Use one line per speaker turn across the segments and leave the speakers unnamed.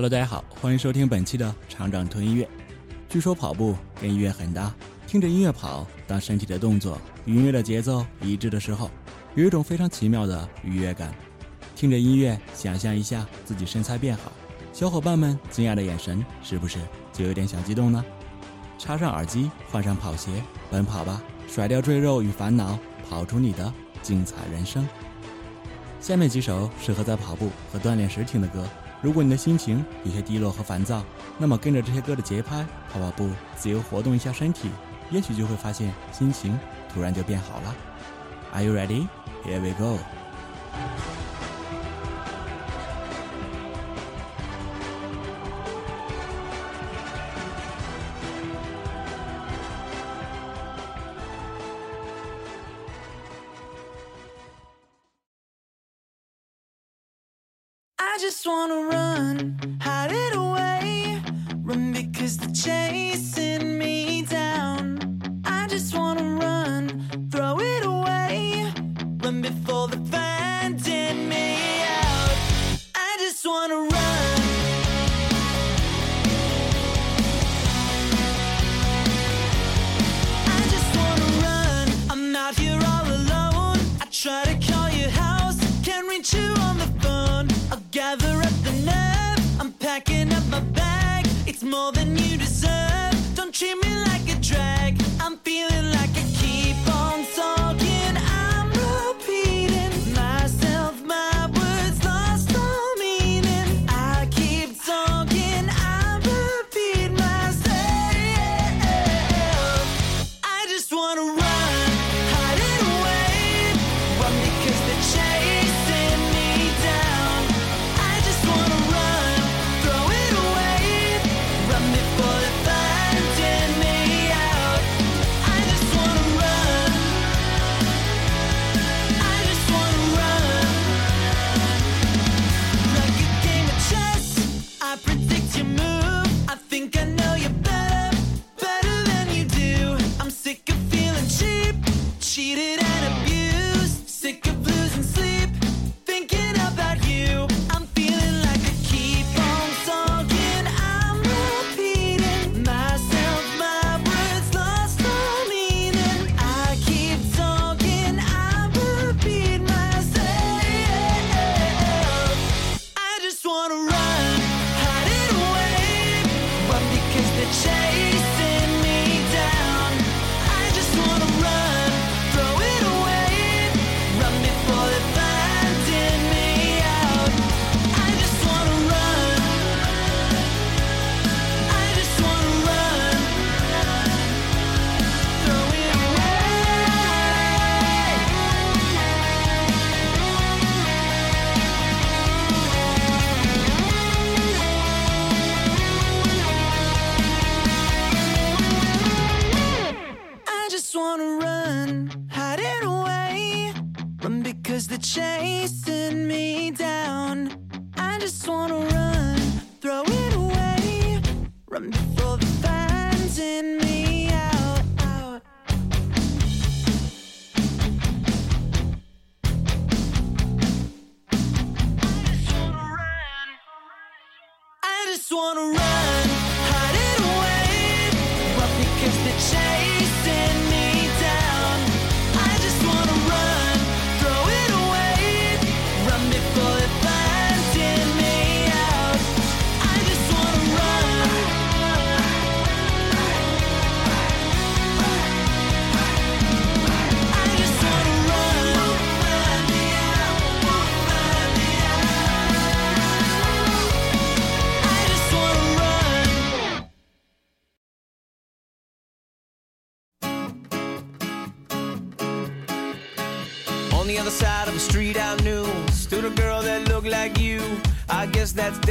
Hello，大家好，欢迎收听本期的厂长推音乐。据说跑步跟音乐很搭，听着音乐跑，当身体的动作与音乐的节奏一致的时候，有一种非常奇妙的愉悦感。听着音乐，想象一下自己身材变好，小伙伴们惊讶的眼神是不是就有点小激动呢？插上耳机，换上跑鞋，奔跑吧，甩掉赘肉与烦恼，跑出你的精彩人生。下面几首适合在跑步和锻炼时听的歌。如果你的心情有些低落和烦躁，那么跟着这些歌的节拍跑跑步，自由活动一下身体，也许就会发现心情突然就变好了。Are you ready? Here we go.
Chasing wanna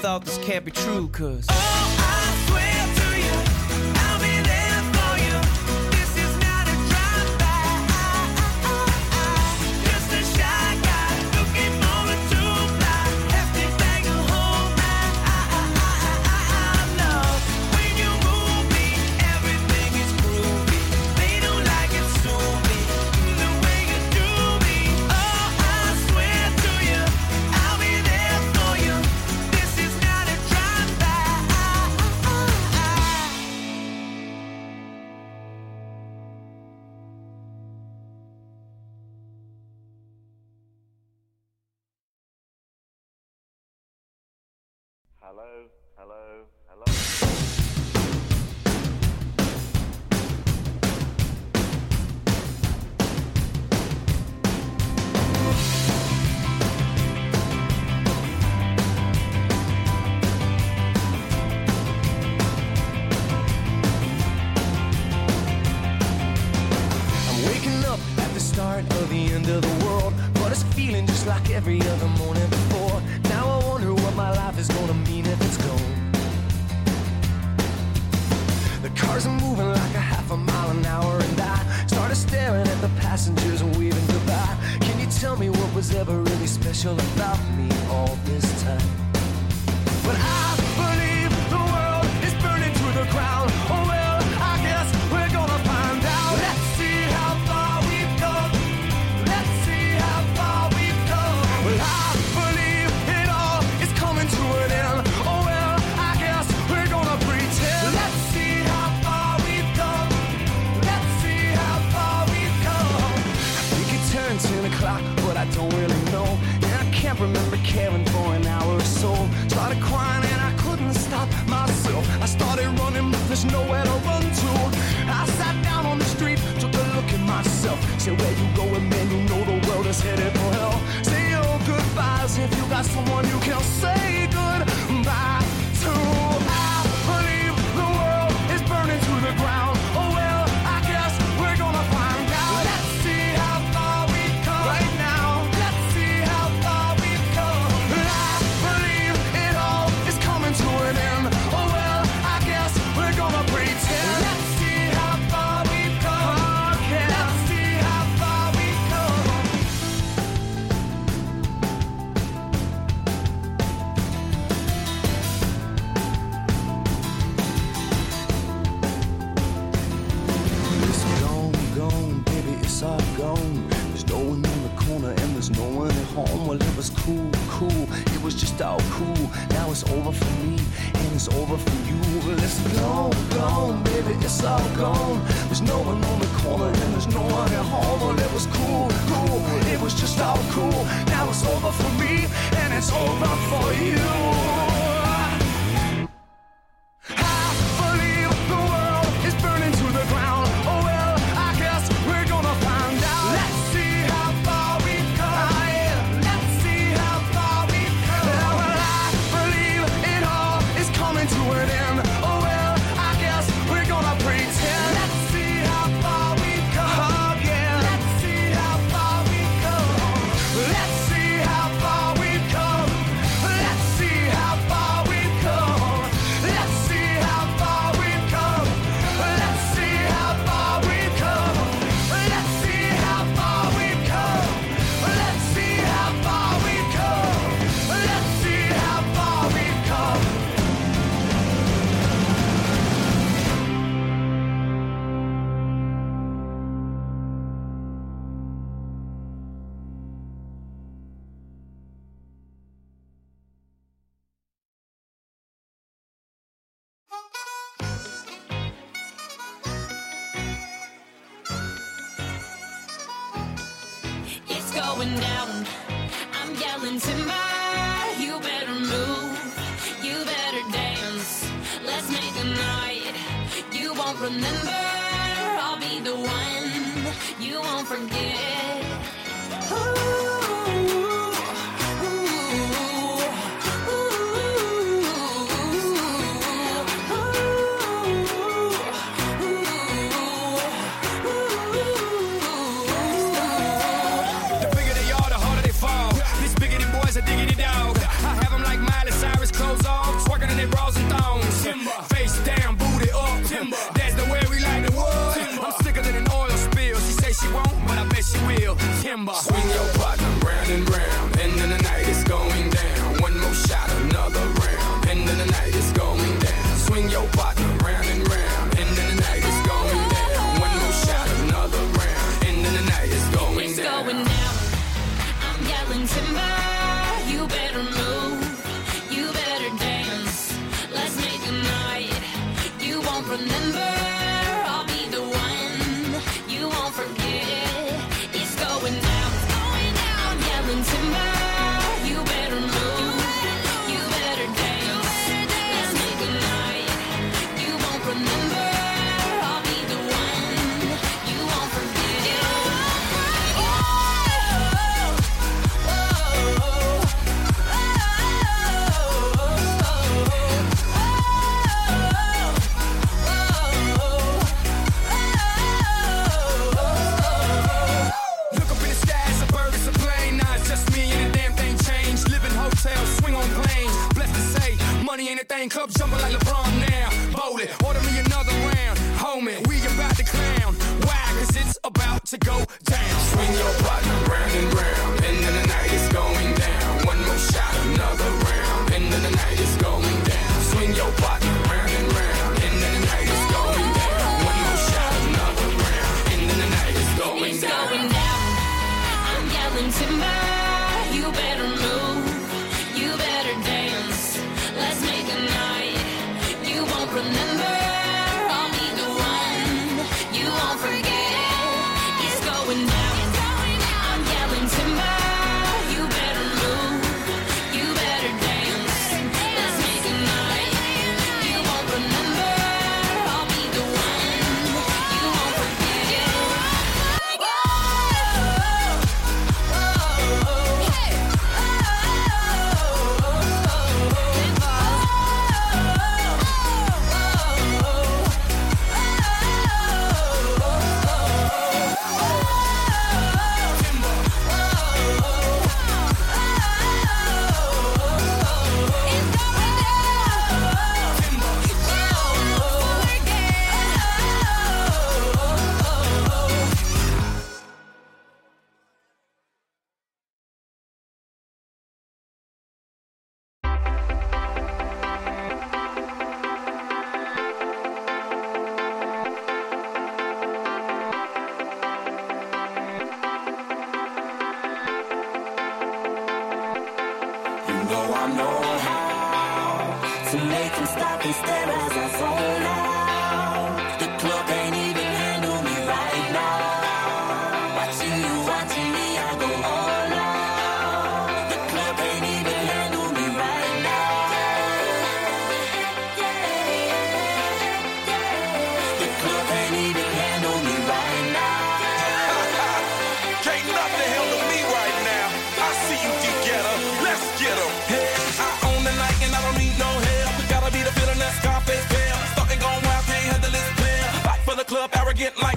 thought this can't be true, cause. Oh,
Hello? Hello?
caring was just all cool. Now it's over for me and it's over for you. Well, it's gone, gone, baby, it's all gone. There's no one on the corner and there's no one at home. Well, it was cool, cool, it was just all cool. Now it's over for me and it's over for you.
going down. I'm yelling timber, you better move, you better dance. Let's make a night you won't remember.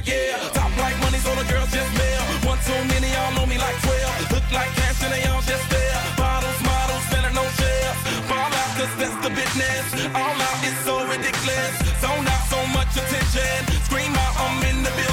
yeah. Top like money, so the girls just mail. One too many, y'all know me like 12. Look like cash and they all just there. Bottles, models, better no share. Fall out, cause that's the business. All out is so ridiculous. So out so
much
attention.
Scream out, I'm in the building.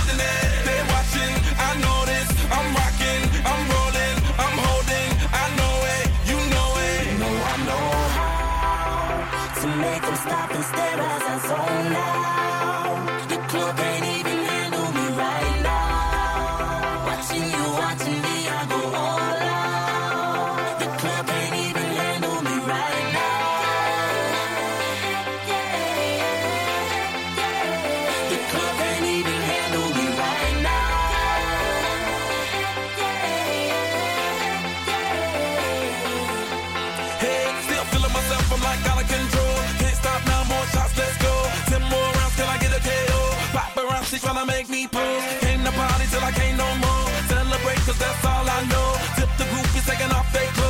Tryna make
me
pose. Came to party till I can't no more. Celebrate cause that's all I know. Tip the group is taking off their clothes.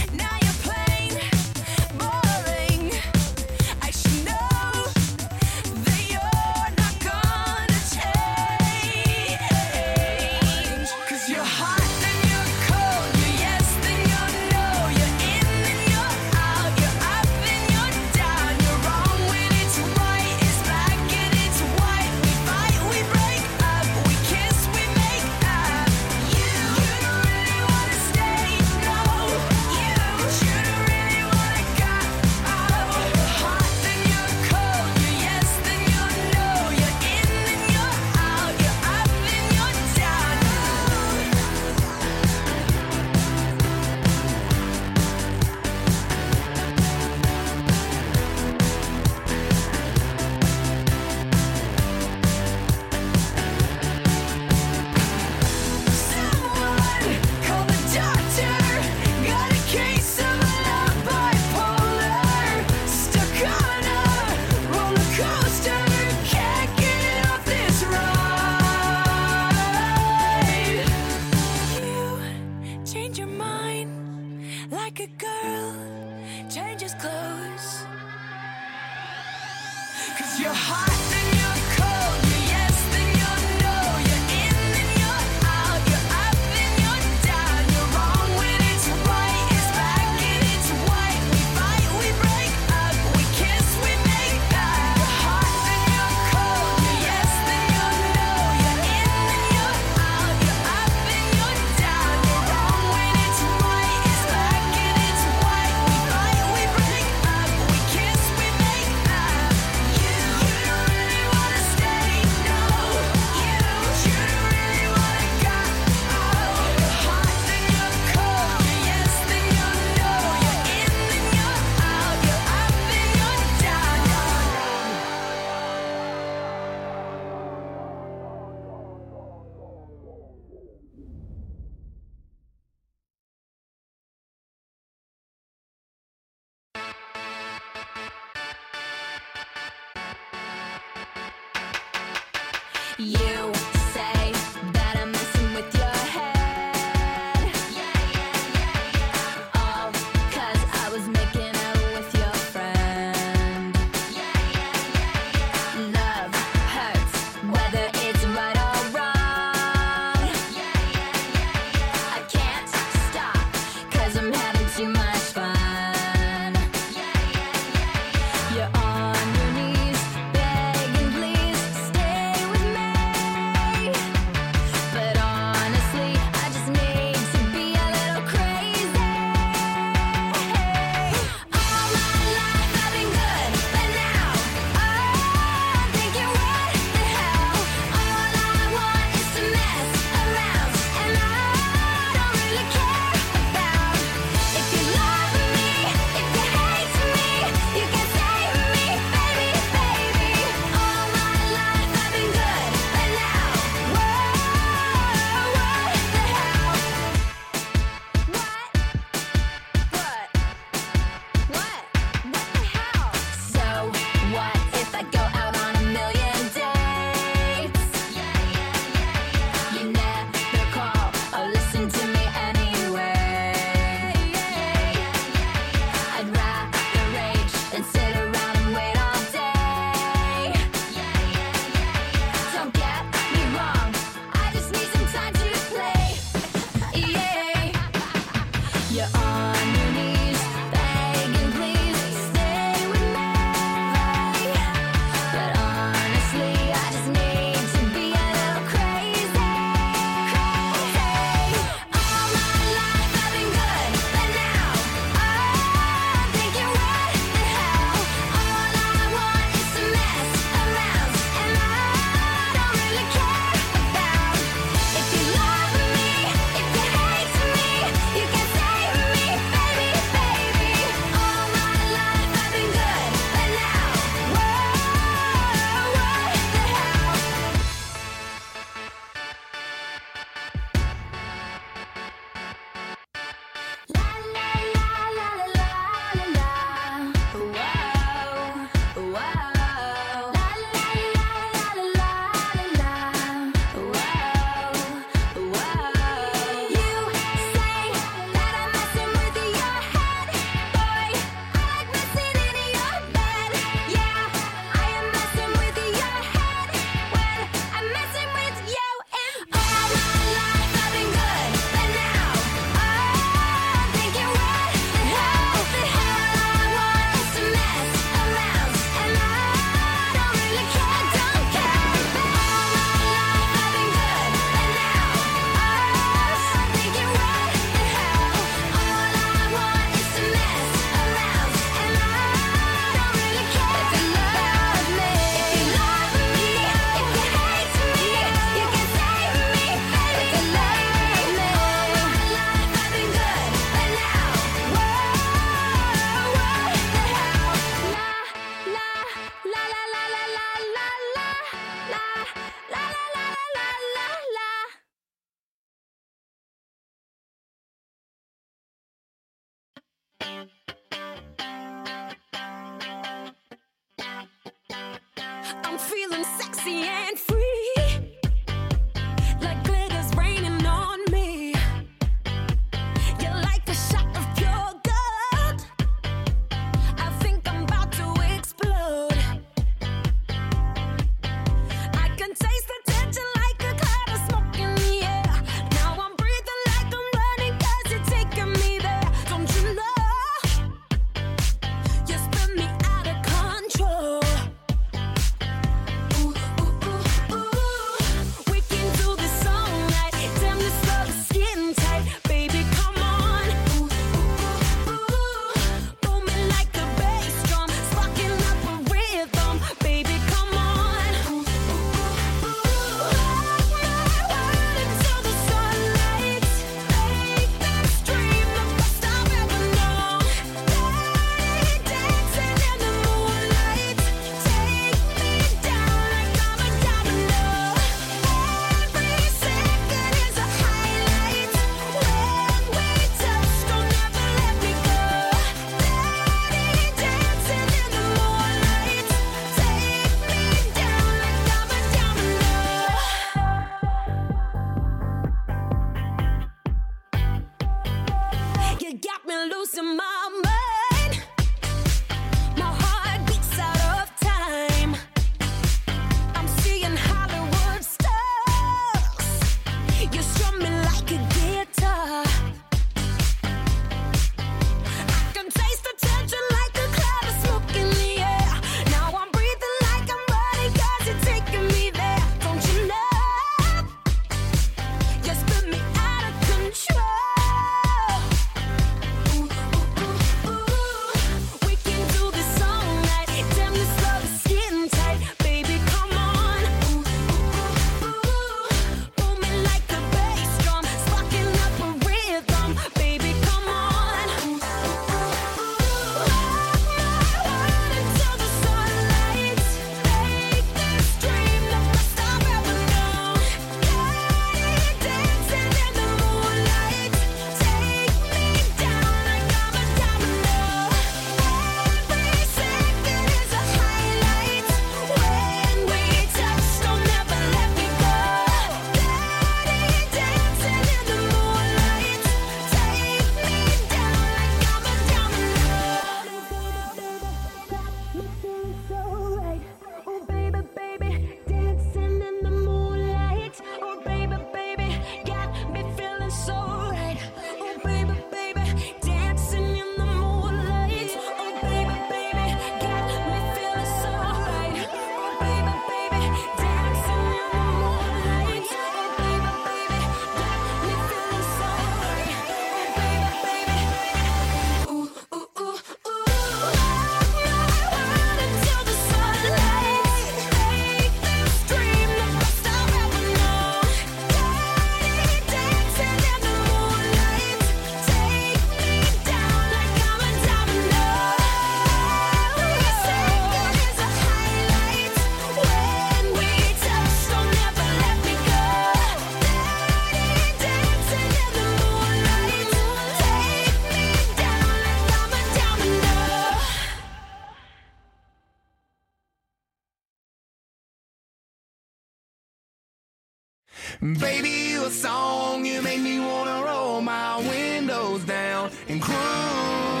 Baby, you
a
song you make me wanna roll my windows down and cry.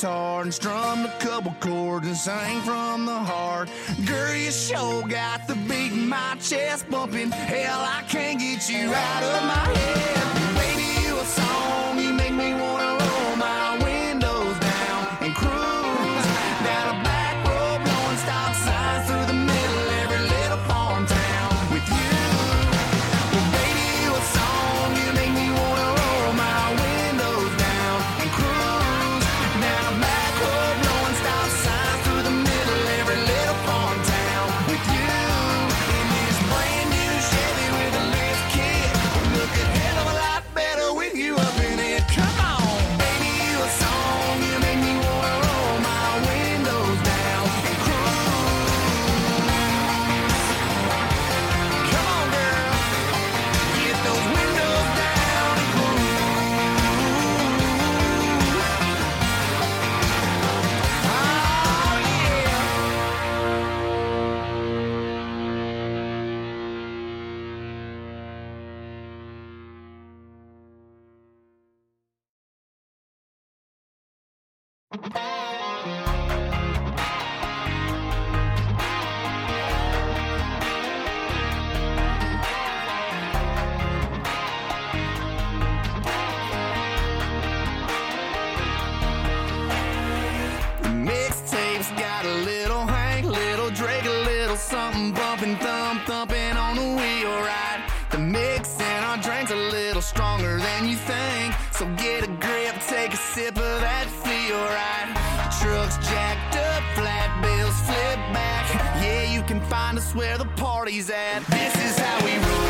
guitar and strummed a couple chords and sang from the heart. Girl, you sure got the beat in my chest bumping. Hell, I can't get you out of my head. Baby, you a song. Bye. where the party's at. This is how we roll.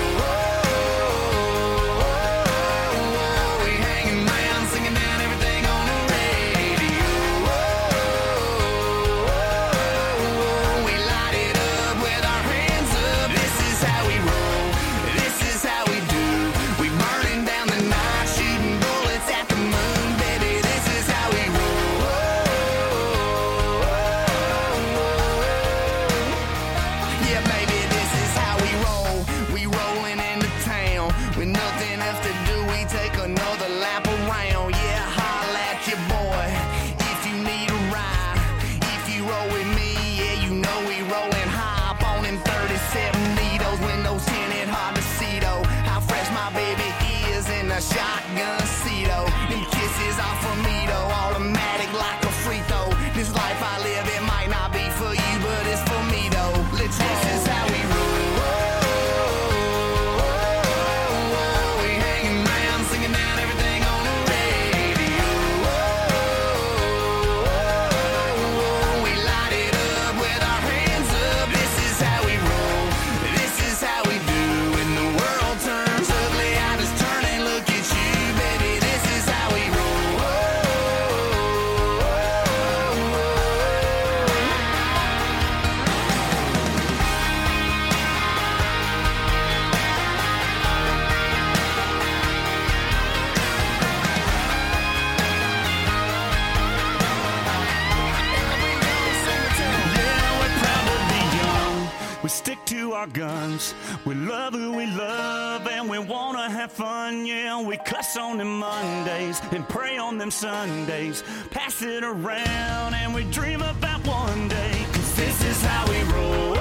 Friends. We love who we love and we wanna have fun, yeah. We cuss on them Mondays and pray on them Sundays. Pass it around and we dream about one day, cause this is how we roll.